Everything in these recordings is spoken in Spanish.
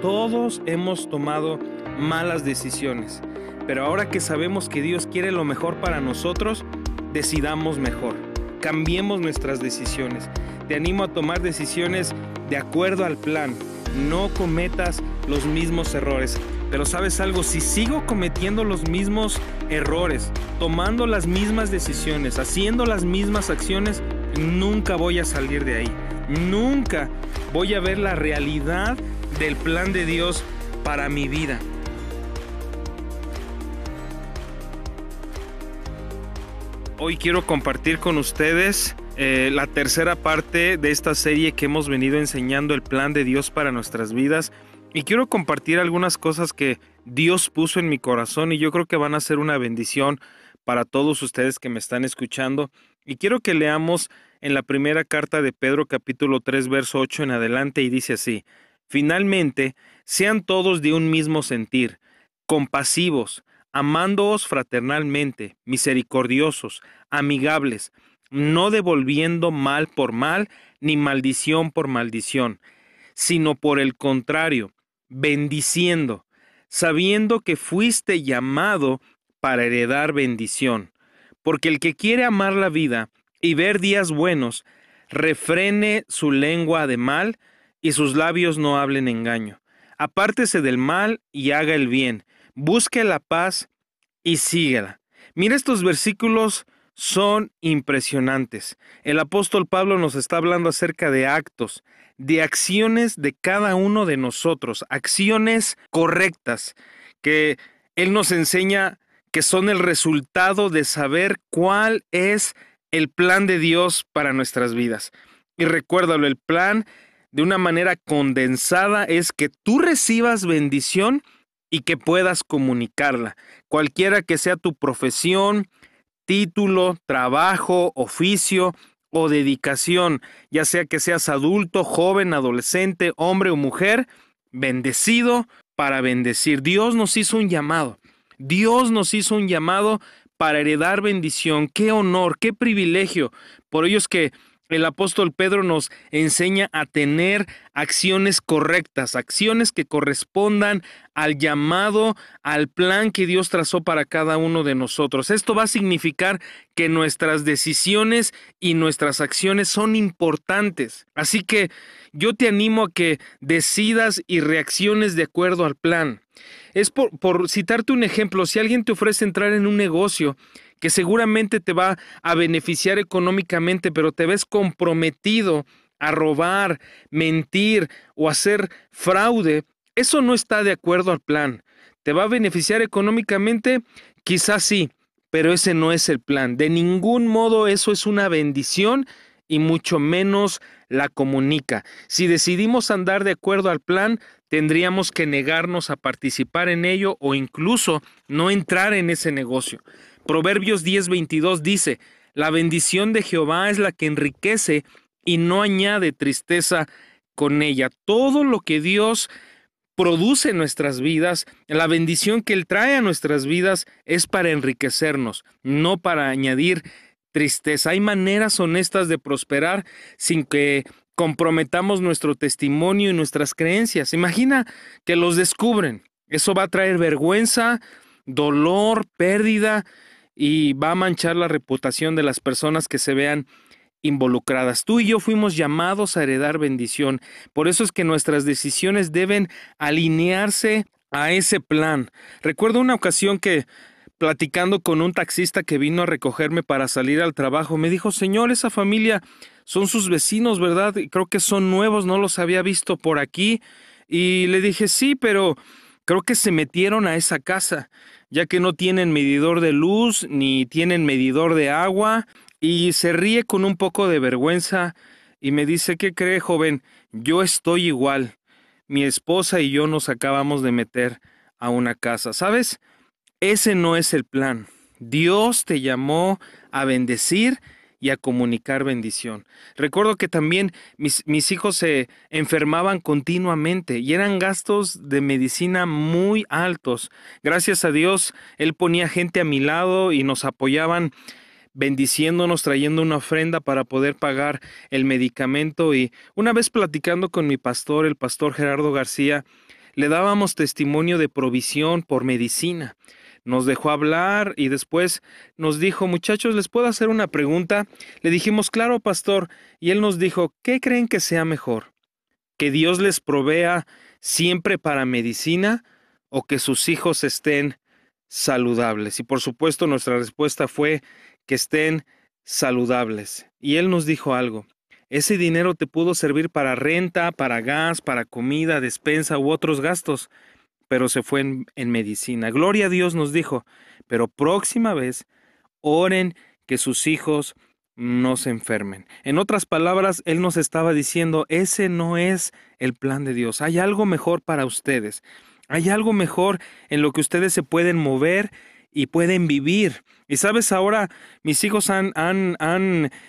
todos hemos tomado malas decisiones, pero ahora que sabemos que Dios quiere lo mejor para nosotros, decidamos mejor. Cambiemos nuestras decisiones. Te animo a tomar decisiones de acuerdo al plan. No cometas los mismos errores. Pero sabes algo, si sigo cometiendo los mismos errores, tomando las mismas decisiones, haciendo las mismas acciones, nunca voy a salir de ahí. Nunca voy a ver la realidad del plan de Dios para mi vida. Hoy quiero compartir con ustedes eh, la tercera parte de esta serie que hemos venido enseñando el plan de Dios para nuestras vidas. Y quiero compartir algunas cosas que Dios puso en mi corazón y yo creo que van a ser una bendición para todos ustedes que me están escuchando. Y quiero que leamos en la primera carta de Pedro capítulo 3 verso 8 en adelante y dice así, Finalmente, sean todos de un mismo sentir, compasivos, amándoos fraternalmente, misericordiosos, amigables, no devolviendo mal por mal, ni maldición por maldición, sino por el contrario, bendiciendo, sabiendo que fuiste llamado para heredar bendición. Porque el que quiere amar la vida y ver días buenos, refrene su lengua de mal y sus labios no hablen engaño. Apártese del mal y haga el bien. Busque la paz y síguela. Mira estos versículos son impresionantes. El apóstol Pablo nos está hablando acerca de actos, de acciones de cada uno de nosotros, acciones correctas, que Él nos enseña que son el resultado de saber cuál es el plan de Dios para nuestras vidas. Y recuérdalo, el plan de una manera condensada es que tú recibas bendición y que puedas comunicarla, cualquiera que sea tu profesión, título, trabajo, oficio o dedicación, ya sea que seas adulto, joven, adolescente, hombre o mujer, bendecido para bendecir. Dios nos hizo un llamado. Dios nos hizo un llamado para heredar bendición. Qué honor, qué privilegio. Por ellos que el apóstol Pedro nos enseña a tener acciones correctas, acciones que correspondan al llamado, al plan que Dios trazó para cada uno de nosotros. Esto va a significar que nuestras decisiones y nuestras acciones son importantes. Así que yo te animo a que decidas y reacciones de acuerdo al plan. Es por, por citarte un ejemplo, si alguien te ofrece entrar en un negocio, que seguramente te va a beneficiar económicamente, pero te ves comprometido a robar, mentir o hacer fraude, eso no está de acuerdo al plan. ¿Te va a beneficiar económicamente? Quizás sí, pero ese no es el plan. De ningún modo eso es una bendición y mucho menos la comunica. Si decidimos andar de acuerdo al plan, tendríamos que negarnos a participar en ello o incluso no entrar en ese negocio. Proverbios 10:22 dice, la bendición de Jehová es la que enriquece y no añade tristeza con ella. Todo lo que Dios produce en nuestras vidas, la bendición que Él trae a nuestras vidas es para enriquecernos, no para añadir tristeza. Hay maneras honestas de prosperar sin que comprometamos nuestro testimonio y nuestras creencias. Imagina que los descubren. Eso va a traer vergüenza, dolor, pérdida, y va a manchar la reputación de las personas que se vean involucradas. Tú y yo fuimos llamados a heredar bendición. Por eso es que nuestras decisiones deben alinearse a ese plan. Recuerdo una ocasión que platicando con un taxista que vino a recogerme para salir al trabajo, me dijo, Señor, esa familia son sus vecinos, ¿verdad? Creo que son nuevos, no los había visto por aquí. Y le dije, sí, pero creo que se metieron a esa casa ya que no tienen medidor de luz ni tienen medidor de agua, y se ríe con un poco de vergüenza y me dice, ¿qué cree, joven? Yo estoy igual. Mi esposa y yo nos acabamos de meter a una casa. ¿Sabes? Ese no es el plan. Dios te llamó a bendecir y a comunicar bendición. Recuerdo que también mis, mis, hijos se enfermaban continuamente y eran gastos de medicina muy altos. Gracias a Dios, Él ponía gente a mi lado y nos apoyaban bendiciéndonos, trayendo una ofrenda para poder pagar el medicamento. Y una vez platicando con mi pastor, el pastor Gerardo García, le dábamos testimonio de provisión por medicina. Nos dejó hablar y después nos dijo, muchachos, ¿les puedo hacer una pregunta? Le dijimos, claro, pastor, y él nos dijo, ¿qué creen que sea mejor? ¿Que Dios les provea siempre para medicina o que sus hijos estén saludables? Y por supuesto nuestra respuesta fue que estén saludables. Y él nos dijo algo, ese dinero te pudo servir para renta, para gas, para comida, despensa u otros gastos, pero se fue en, medicina. Gloria a Dios nos dijo, pero próxima vez oren que sus hijos no se enfermen. En otras palabras, Él nos estaba diciendo, ese no es el plan de Dios. Hay algo mejor para ustedes. Hay algo mejor en lo que ustedes se pueden mover y pueden vivir. Y sabes, ahora mis hijos han,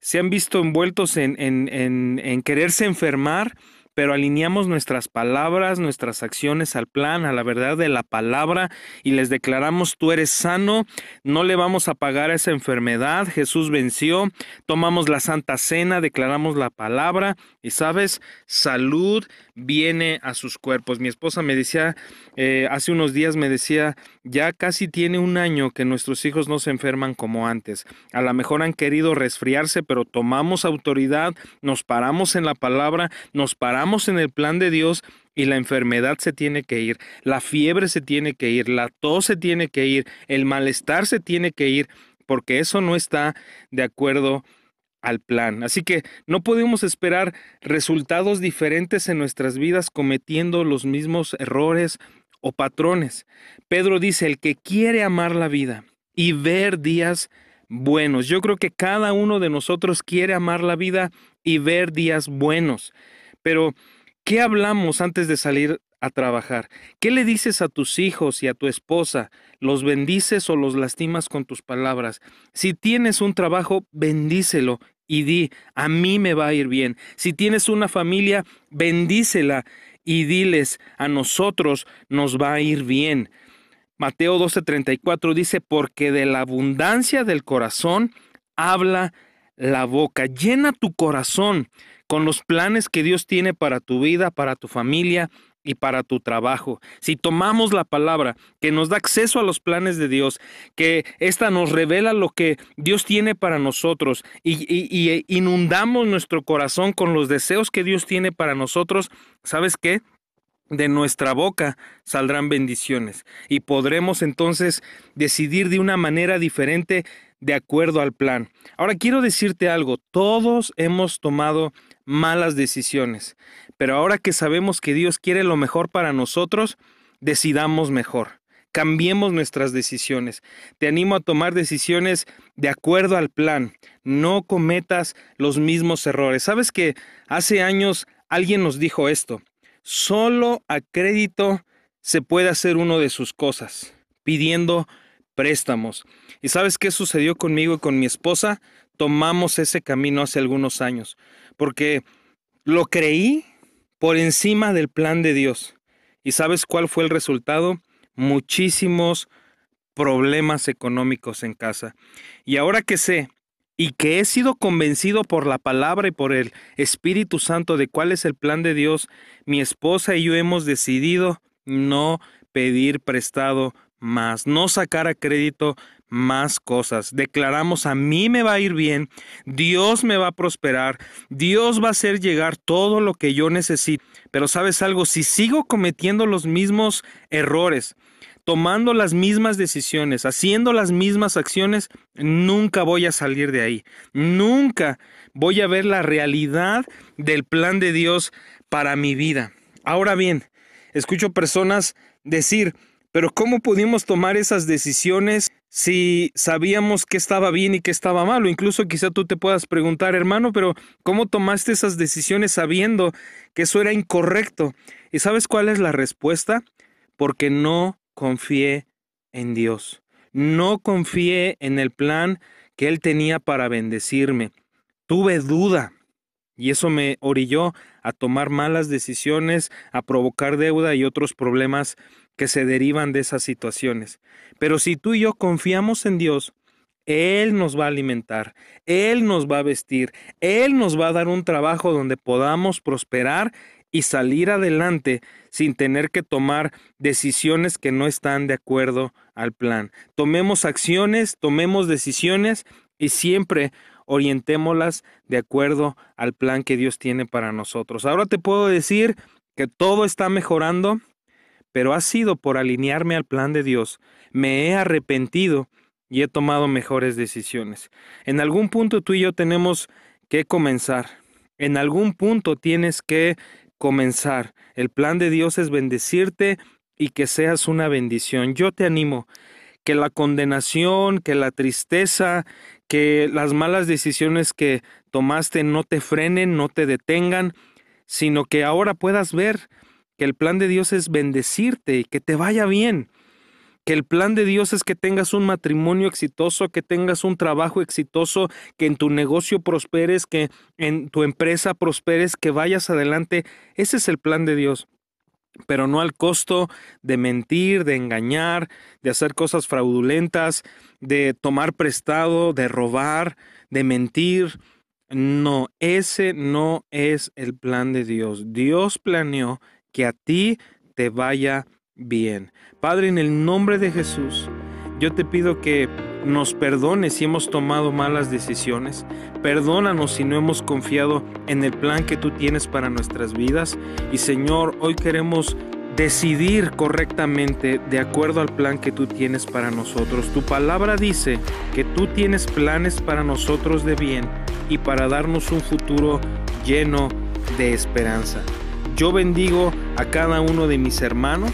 se han visto envueltos en, en, en, en quererse enfermar pero alineamos nuestras palabras, nuestras acciones al plan, a la verdad de la palabra y les declaramos, tú eres sano, no le vamos a pagar esa enfermedad, Jesús venció, tomamos la santa cena, declaramos la palabra y sabes, salud viene a sus cuerpos. Mi esposa me decía, eh, hace unos días me decía, ya casi tiene un año que nuestros hijos no se enferman como antes. A lo mejor han querido resfriarse, pero tomamos autoridad, nos paramos en la palabra, nos paramos en el plan de Dios y la enfermedad se tiene que ir, la fiebre se tiene que ir, la tos se tiene que ir, el malestar se tiene que ir, porque eso no está de acuerdo al plan. Así que no podemos esperar resultados diferentes en nuestras vidas cometiendo los mismos errores o patrones. Pedro dice, el que quiere amar la vida y ver días buenos. Yo creo que cada uno de nosotros quiere amar la vida y ver días buenos. Pero, ¿qué hablamos antes de salir a trabajar? ¿Qué le dices a tus hijos y a tu esposa? ¿Los bendices o los lastimas con tus palabras? Si tienes un trabajo, bendícelo y di, a mí me va a ir bien. Si tienes una familia, bendícela y diles, a nosotros nos va a ir bien. Mateo 12:34 dice, porque de la abundancia del corazón habla la boca. Llena tu corazón con los planes que Dios tiene para tu vida, para tu familia y para tu trabajo. Si tomamos la palabra que nos da acceso a los planes de Dios, que ésta nos revela lo que Dios tiene para nosotros y, y inundamos nuestro corazón con los deseos que Dios tiene para nosotros, ¿sabes qué? de nuestra boca saldrán bendiciones y podremos entonces decidir de una manera diferente de acuerdo al plan. Ahora quiero decirte algo, todos hemos tomado malas decisiones. Pero ahora que sabemos que Dios quiere lo mejor para nosotros, decidamos mejor. Cambiemos nuestras decisiones. Te animo a tomar decisiones de acuerdo al plan. No cometas los mismos errores. Sabes que hace años alguien nos dijo esto. Solo a crédito se puede hacer uno de sus cosas, pidiendo préstamos. ¿Y sabes qué sucedió conmigo y con mi esposa? Tomamos ese camino hace algunos años porque lo creí por encima del plan de Dios. ¿Y sabes cuál fue el resultado? Muchísimos problemas económicos en casa. Y ahora que sé y que he sido convencido por la palabra y por el Espíritu Santo de cuál es el plan de Dios, mi esposa y yo hemos decidido no pedir prestado más, no sacar a crédito más cosas. Declaramos, a mí me va a ir bien, Dios me va a prosperar, Dios va a hacer llegar todo lo que yo necesito. Pero sabes algo, si sigo cometiendo los mismos errores, tomando las mismas decisiones, haciendo las mismas acciones, nunca voy a salir de ahí. Nunca voy a ver la realidad del plan de Dios para mi vida. Ahora bien, escucho personas decir, pero ¿cómo pudimos tomar esas decisiones si sabíamos que estaba bien y que estaba malo? Incluso quizá tú te puedas preguntar, hermano, pero ¿cómo tomaste esas decisiones sabiendo que eso era incorrecto? ¿Y sabes cuál es la respuesta? Porque no confié en Dios. No confié en el plan que Él tenía para bendecirme. Tuve duda. Y eso me orilló a tomar malas decisiones, a provocar deuda y otros problemas que se derivan de esas situaciones. Pero si tú y yo confiamos en Dios, Él nos va a alimentar, Él nos va a vestir, Él nos va a dar un trabajo donde podamos prosperar y salir adelante sin tener que tomar decisiones que no están de acuerdo al plan. Tomemos acciones, tomemos decisiones y siempre orientémoslas de acuerdo al plan que Dios tiene para nosotros. Ahora te puedo decir que todo está mejorando, pero ha sido por alinearme al plan de Dios. Me he arrepentido y he tomado mejores decisiones. En algún punto tú y yo tenemos que comenzar. En algún punto tienes que comenzar. El plan de Dios es bendecirte y que seas una bendición. Yo te animo que la condenación, que la tristeza, que las malas decisiones que tomaste no te frenen, no te detengan, sino que ahora puedas ver que el plan de Dios es bendecirte y que te vaya bien que el plan de Dios es que tengas un matrimonio exitoso, que tengas un trabajo exitoso, que en tu negocio prosperes, que en tu empresa prosperes, que vayas adelante. Ese es el plan de Dios pero no al costo de mentir, de engañar, de hacer cosas fraudulentas, de tomar prestado, de robar, de mentir. No, ese no es el plan de Dios. Dios planeó que a ti te vaya bien. Padre, en el nombre de Jesús, yo te pido que nos perdones si hemos tomado malas decisiones. Perdónanos si no hemos confiado en el plan que tú tienes para nuestras vidas. Y Señor, hoy queremos decidir correctamente de acuerdo al plan que tú tienes para nosotros. Tu palabra dice que tú tienes planes para nosotros de bien y para darnos un futuro lleno de esperanza. Yo bendigo a cada uno de mis hermanos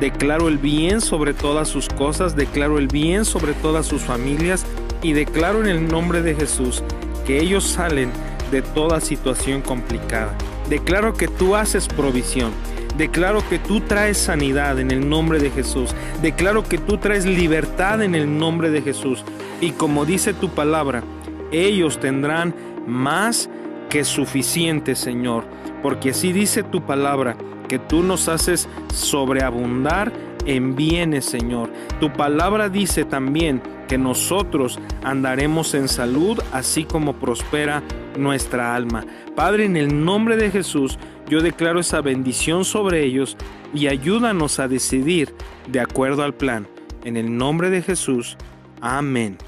declaro el bien sobre todas sus cosas, declaro el bien sobre todas sus familias y declaro en el nombre de Jesús que ellos salen de toda situación complicada. Declaro que tú haces provisión. Declaro que tú traes sanidad en el nombre de Jesús. Declaro que tú traes libertad en el nombre de Jesús. Y como dice tu palabra, ellos tendrán más que suficiente, Señor. Porque así dice tu palabra que tú nos haces sobreabundar en bienes, Señor. Tu palabra dice también que nosotros andaremos en salud, así como prospera nuestra alma. Padre, en el nombre de Jesús, yo declaro esa bendición sobre ellos y ayúdanos a decidir de acuerdo al plan. En el nombre de Jesús. Amén.